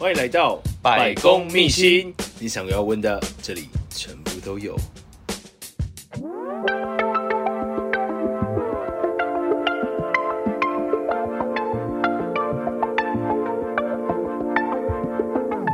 欢迎来到百公秘辛，你想要问的，这里全部都有。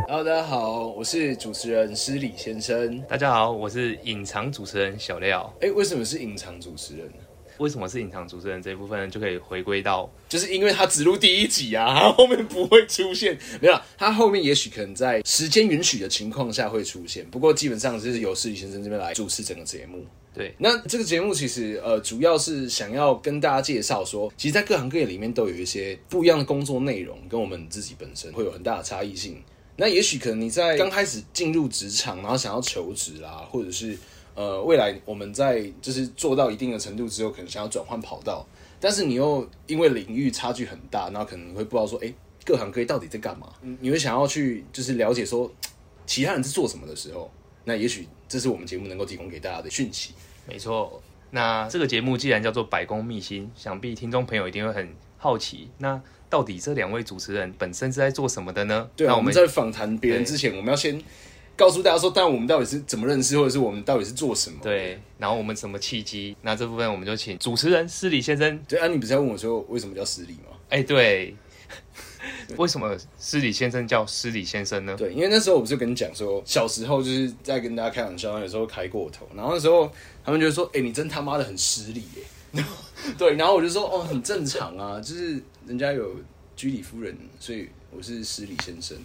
Hello，大家好，我是主持人施礼先生。大家好，我是隐藏主持人小廖。哎，为什么是隐藏主持人呢？为什么是隐藏主持人这一部分就可以回归到，就是因为他只录第一集啊，他 后面不会出现。没有，他后面也许可能在时间允许的情况下会出现。不过基本上就是由世宇先生这边来主持整个节目。对，那这个节目其实呃主要是想要跟大家介绍说，其实，在各行各业里面都有一些不一样的工作内容，跟我们自己本身会有很大的差异性。那也许可能你在刚开始进入职场，然后想要求职啦，或者是。呃，未来我们在就是做到一定的程度之后，可能想要转换跑道，但是你又因为领域差距很大，然后可能会不知道说，哎，各行各业到底在干嘛？你会想要去就是了解说，其他人是做什么的时候，那也许这是我们节目能够提供给大家的讯息。没错，那这个节目既然叫做百工秘辛，想必听众朋友一定会很好奇，那到底这两位主持人本身是在做什么的呢？对啊，那我们在访谈别人之前，我们要先。告诉大家说，但我们到底是怎么认识，或者是我们到底是做什么？对，然后我们什么契机？那这部分我们就请主持人施礼先生。对啊，你不是要问我说为什么叫施礼吗？哎，对，为什么施礼先生叫施礼先生呢？对，因为那时候我不是跟你讲说，小时候就是在跟大家开玩笑，有时候开过头，然后那时候他们就说，哎，你真他妈的很失礼耶。对，然后我就说，哦，很正常啊，就是人家有居里夫人，所以我是施礼先生。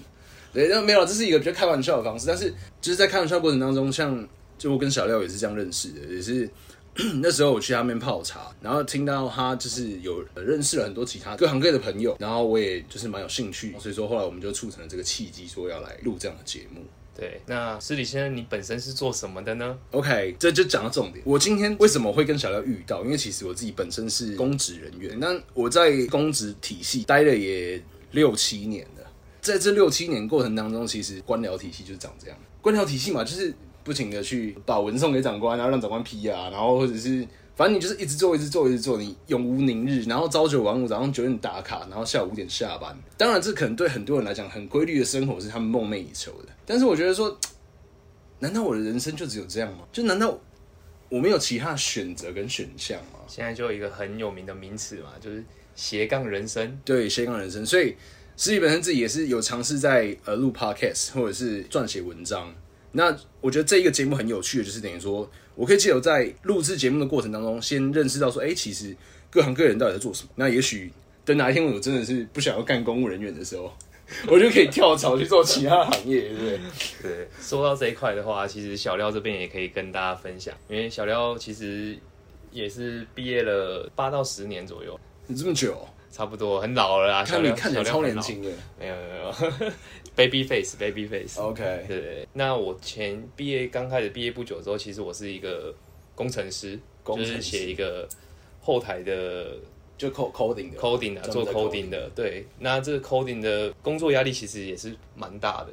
对，那没有，这是一个比较开玩笑的方式。但是就是在开玩笑过程当中，像就我跟小廖也是这样认识的，也是 那时候我去他那边泡茶，然后听到他就是有认识了很多其他各行各业的朋友，然后我也就是蛮有兴趣，所以说后来我们就促成了这个契机，说要来录这样的节目。对，那施礼先生，你本身是做什么的呢？OK，这就讲到重点。我今天为什么会跟小廖遇到？因为其实我自己本身是公职人员，那我在公职体系待了也六七年了。在这六七年过程当中，其实官僚体系就是长这样。官僚体系嘛，就是不停的去把文送给长官，然后让长官批啊，然后或者是反正你就是一直做，一直做，一直做，你永无宁日。然后朝九晚五，早上九点打卡，然后下午五点下班。当然，这可能对很多人来讲，很规律的生活是他们梦寐以求的。但是我觉得说，难道我的人生就只有这样吗？就难道我没有其他选择跟选项吗？现在就有一个很有名的名词嘛，就是斜杠人生。对，斜杠人生，所以。失礼本身自己也是有尝试在呃录 podcast 或者是撰写文章。那我觉得这一个节目很有趣的，就是等于说我可以借由在录制节目的过程当中，先认识到说，哎、欸，其实各行各业人到底在做什么。那也许等哪一天我真的是不想要干公务人员的时候，我就可以跳槽去做其他行业，对不对？对。说到这一块的话，其实小廖这边也可以跟大家分享，因为小廖其实也是毕业了八到十年左右，你这么久？差不多很老了啊，看你看起来超年轻的，没有没有，baby face，baby face，OK，、okay. 对，对，那我前毕业刚开始毕业不久之后，其实我是一个工程师，工程师。就是写一个后台的，就 coding 的。coding 的，做 coding 的，对，那这个 coding 的工作压力其实也是蛮大的，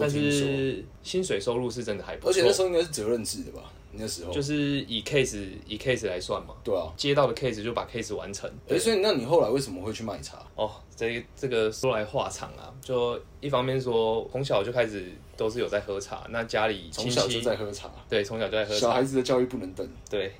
但是薪水收入是真的还不错，而且那时候应该是责任制的吧。那时候就是以 case 以 case 来算嘛，对啊，接到的 case 就把 case 完成。哎、欸，所以那你后来为什么会去卖茶？哦，这这个说来话长啊，就一方面说从小就开始都是有在喝茶，那家里从小就在喝茶，对，从小就在喝茶。小孩子的教育不能等，对。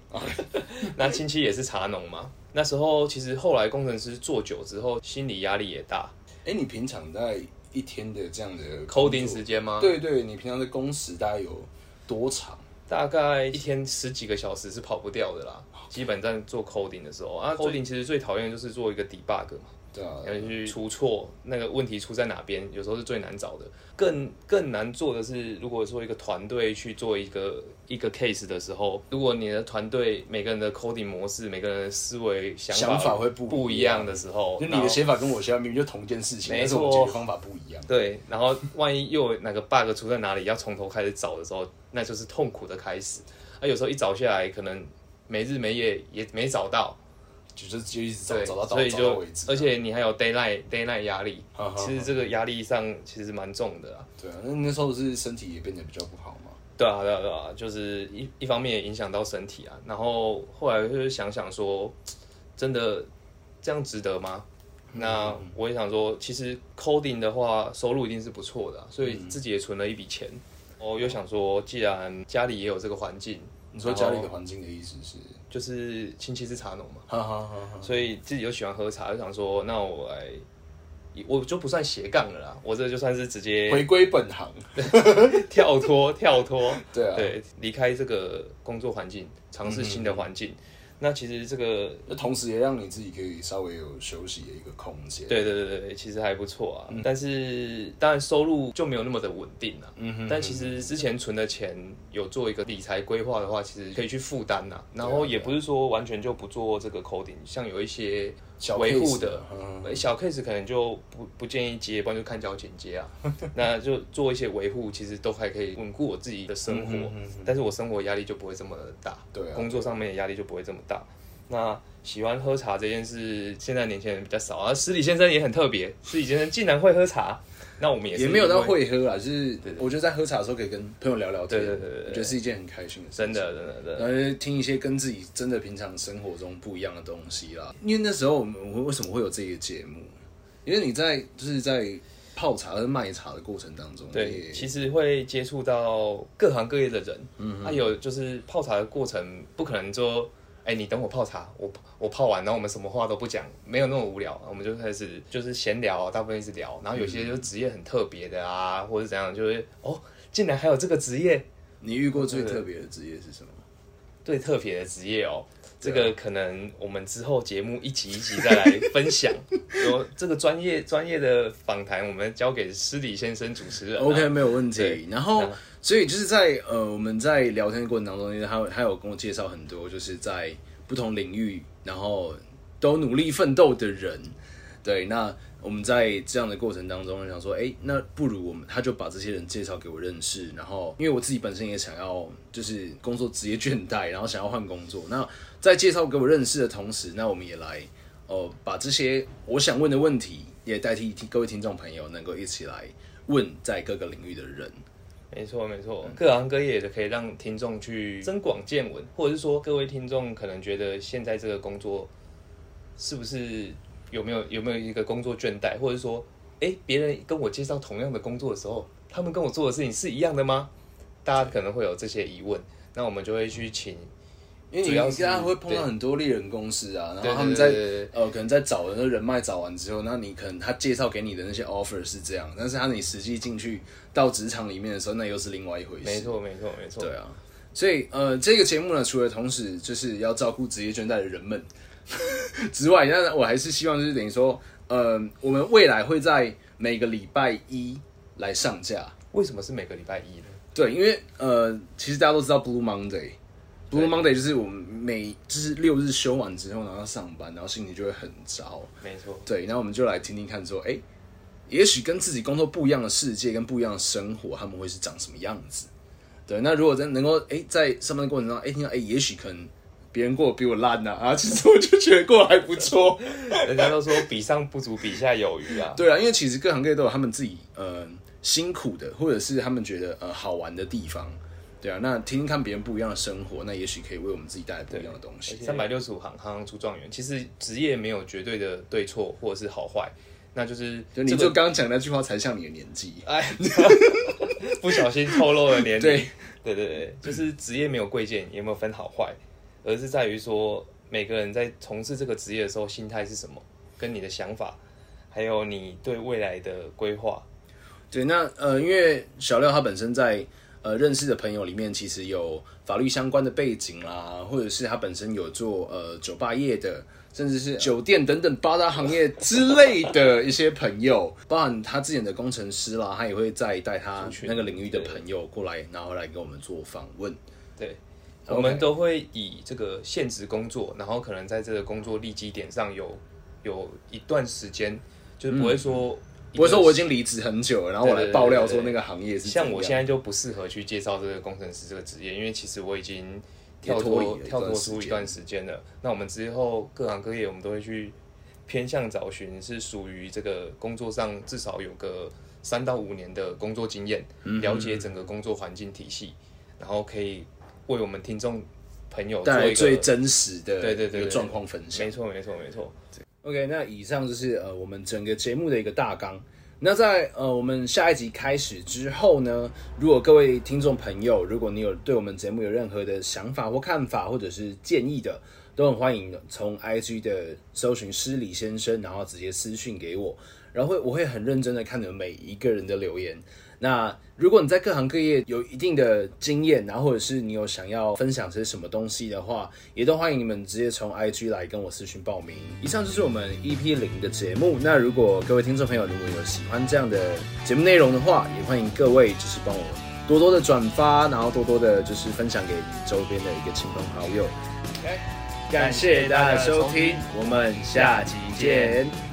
那亲戚也是茶农嘛，那时候其实后来工程师做久之后，心理压力也大。哎、欸，你平常在一天的这样的 coding 时间吗？对，对对，你平常的工时大概有多长？大概一天十几个小时是跑不掉的啦。基本在做 coding 的时候。啊，coding。其实最讨厌就是做一个 debug 嘛，对啊，要去出错，那个问题出在哪边，有时候是最难找的。更更难做的是，如果说一个团队去做一个一个 case 的时候，如果你的团队每个人的 coding 模式、每个人的思维想法，会不不一样的时候，就你的写法跟我写法明明就同一件事情，没错，解决方法不一样。对，然后万一又有哪个 bug 出在哪里，要从头开始找的时候。那就是痛苦的开始，啊，有时候一找下来，可能没日没夜也没找到，就是就一直找，找到所以就找到为止，而且你还有 deadline deadline 压力，其实这个压力上其实蛮重的啊。对啊，那那时候是身体也变得比较不好嘛。对啊，对啊，对啊，就是一一方面也影响到身体啊。然后后来就是想想说，真的这样值得吗？那我也想说，其实 coding 的话，收入一定是不错的，啊，所以自己也存了一笔钱。我又想说，既然家里也有这个环境，你说家里的环境的意思是，就是亲戚是茶农嘛，所以自己又喜欢喝茶，就想说，那我来，我就不算斜杠了啦，我这就算是直接回归本行，跳脱跳脱，对啊，对，离开这个工作环境，尝试新的环境。嗯那其实这个，那同时也让你自己可以稍微有休息的一个空间。对对对对，其实还不错啊。嗯、但是当然收入就没有那么的稳定了。嗯哼。但其实之前存的钱有做一个理财规划的话，其实可以去负担呐。然后也不是说完全就不做这个 coding，像有一些维护的小 case 可能就不不建议接，不然就看交剪接啊。那就做一些维护，其实都还可以稳固我自己的生活。但是我生活压力就不会这么大。对。工作上面的压力就不会这么大。那喜欢喝茶这件事，现在年轻人比较少啊。施礼先生也很特别，施礼先生竟然会喝茶。那我们也是也没有到会喝啊，就是我觉得在喝茶的时候可以跟朋友聊聊天，对对对对，我觉得是一件很开心的事。真的真的真的，然后听一些跟自己真的平常生活中不一样的东西啦。因为那时候我们我们为什么会有这个节目？因为你在就是在泡茶和卖茶的过程当中，对，其实会接触到各行各业的人。嗯，还有就是泡茶的过程，不可能说。哎，你等我泡茶，我我泡完，然后我们什么话都不讲，没有那么无聊，我们就开始就是闲聊，大部分一直聊，然后有些就职业很特别的啊，嗯、或者怎样，就是哦，竟然还有这个职业，你遇过最特别的职业是什么？最特别的职业哦，这个可能我们之后节目一集一集再来分享。说这个专业专业的访谈，我们交给施礼先生主持人。OK，没有问题。然后。所以就是在呃，我们在聊天的过程当中，他他有跟我介绍很多，就是在不同领域，然后都努力奋斗的人。对，那我们在这样的过程当中，想说，哎，那不如我们，他就把这些人介绍给我认识。然后，因为我自己本身也想要，就是工作职业倦怠，然后想要换工作。那在介绍给我认识的同时，那我们也来哦、把这些我想问的问题，也代替各位听众朋友能够一起来问在各个领域的人。没错，没错，各行各业的可以让听众去增广见闻，或者是说，各位听众可能觉得现在这个工作是不是有没有有没有一个工作倦怠，或者说，哎，别人跟我介绍同样的工作的时候，他们跟我做的事情是一样的吗？大家可能会有这些疑问，那我们就会去请。因为你现在会碰到很多猎人公司啊，然后他们在呃可能在找人的人脉找完之后，那你可能他介绍给你的那些 offer 是这样，但是他你实际进去到职场里面的时候，那又是另外一回事。没错，没错，没错。对啊，所以呃这个节目呢，除了同时就是要照顾职业倦怠的人们 之外，那我还是希望就是等于说，呃我们未来会在每个礼拜一来上架。为什么是每个礼拜一呢？对，因为呃其实大家都知道 Blue Monday。Blue Monday 就是我们每就是六日休完之后，然后上班，然后心情就会很糟。没错，对，然后我们就来听听看，说，哎，也许跟自己工作不一样的世界，跟不一样的生活，他们会是长什么样子？对，那如果真能够，哎，在上班的过程中，哎，听到，哎，也许可能别人过得比我烂呐，啊，其实我就觉得过得还不错。人家都说比上不足，比下有余啊。对啊，因为其实各行各业都有他们自己呃辛苦的，或者是他们觉得呃好玩的地方。对啊，那听听看别人不一样的生活，那也许可以为我们自己带来不一样的东西。三百六十五行，行行出状元。其实职业没有绝对的对错或者是好坏，那就是就你就刚刚讲那句话才像你的年纪，哎，不小心透露了年龄。对对对对，就是职业没有贵贱，也没有分好坏，而是在于说每个人在从事这个职业的时候心态是什么，跟你的想法，还有你对未来的规划。对，那呃，因为小廖他本身在。呃，认识的朋友里面其实有法律相关的背景啦，或者是他本身有做呃酒吧业的，甚至是酒店等等八大行业之类的一些朋友，包含他之前的工程师啦，他也会再带他那个领域的朋友过来，然后来跟我们做访问。对.我们都会以这个现职工作，然后可能在这个工作立基点上有有一段时间，就是不会说。嗯不会说我已经离职很久了，然后我来爆料说那个行业是像我现在就不适合去介绍这个工程师这个职业，因为其实我已经跳脱跳脱出一段时间了。那我们之后各行各业，我们都会去偏向找寻是属于这个工作上至少有个三到五年的工作经验，了解整个工作环境体系，然后可以为我们听众朋友带来最真实的对对对状况分享。没错没错没错。OK，那以上就是呃我们整个节目的一个大纲。那在呃我们下一集开始之后呢，如果各位听众朋友，如果你有对我们节目有任何的想法或看法，或者是建议的，都很欢迎从 IG 的搜寻失礼先生，然后直接私讯给我，然后会我会很认真的看你们每一个人的留言。那如果你在各行各业有一定的经验，然后或者是你有想要分享些什么东西的话，也都欢迎你们直接从 IG 来跟我私讯报名。以上就是我们 EP 零的节目。那如果各位听众朋友如果有喜欢这样的节目内容的话，也欢迎各位就是帮我多多的转发，然后多多的就是分享给周边的一个亲朋好友。OK，感谢大家的收听，我们下集见。